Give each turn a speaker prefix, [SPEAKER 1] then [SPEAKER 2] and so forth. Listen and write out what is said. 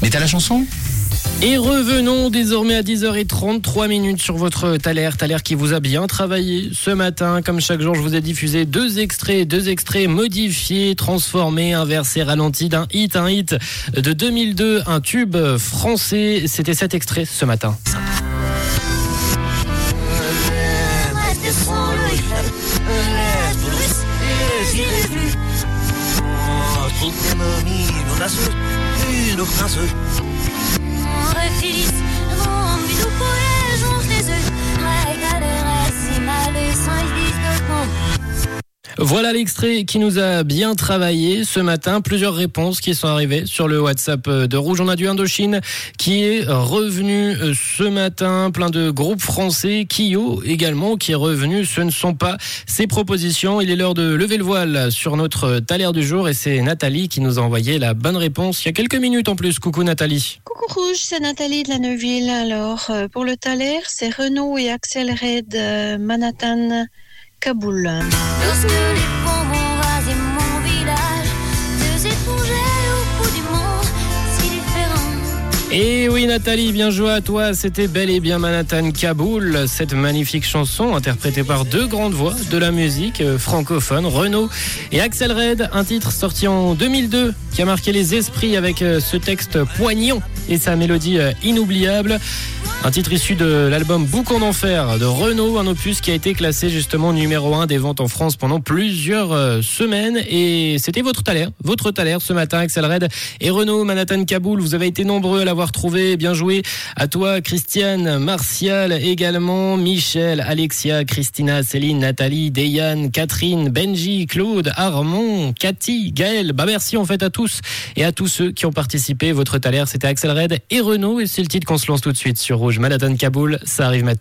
[SPEAKER 1] Mais t'as la chanson?
[SPEAKER 2] Et revenons désormais à 10h33 minutes sur votre Thaler. Thaler qui vous a bien travaillé ce matin. Comme chaque jour, je vous ai diffusé deux extraits, deux extraits modifiés, transformés, inversés, ralentis d'un hit, un hit de 2002, un tube français. C'était cet extrait ce matin. Anemone, non azul, une prince. Refilis, rombi du. Voilà l'extrait qui nous a bien travaillé ce matin. Plusieurs réponses qui sont arrivées sur le WhatsApp de Rouge. On a du Indochine qui est revenu ce matin. Plein de groupes français. Kyo également qui est revenu. Ce ne sont pas ses propositions. Il est l'heure de lever le voile sur notre taler du jour et c'est Nathalie qui nous a envoyé la bonne réponse il y a quelques minutes en plus. Coucou Nathalie.
[SPEAKER 3] Coucou Rouge, c'est Nathalie de la Neuville. Alors, euh, pour le Thaler, c'est Renault et Axel Red euh, Manhattan Kaboul.
[SPEAKER 4] Lorsque les bombes ont rasé mon village, deux étrangers au bout du monde, si différents.
[SPEAKER 2] Et oui Nathalie, bien joué à toi. C'était bel et bien Manhattan Kaboul, cette magnifique chanson interprétée par deux grandes voix de la musique euh, francophone, Renaud et Axel Red, un titre sorti en 2002 qui a marqué les esprits avec euh, ce texte poignant et sa mélodie euh, inoubliable. Un titre issu de l'album Boucan d'enfer de Renault, un opus qui a été classé justement numéro 1 des ventes en France pendant plusieurs euh, semaines. Et c'était votre taler, votre taler ce matin, Axel Red et Renault Manhattan Kaboul. Vous avez été nombreux à l'avoir trouvé. Bien joué à toi, Christiane, Martial également, Michel, Alexia, Christina, Céline, Nathalie, Deyane, Catherine, Benji, Claude, Armand, Cathy, Gaël. Bah merci en fait à tous et à tous ceux qui ont participé. Votre taler, c'était Axel Red et Renault. Et c'est le titre qu'on se lance tout de suite sur Rouge. Manhattan Kaboul, ça arrive maintenant.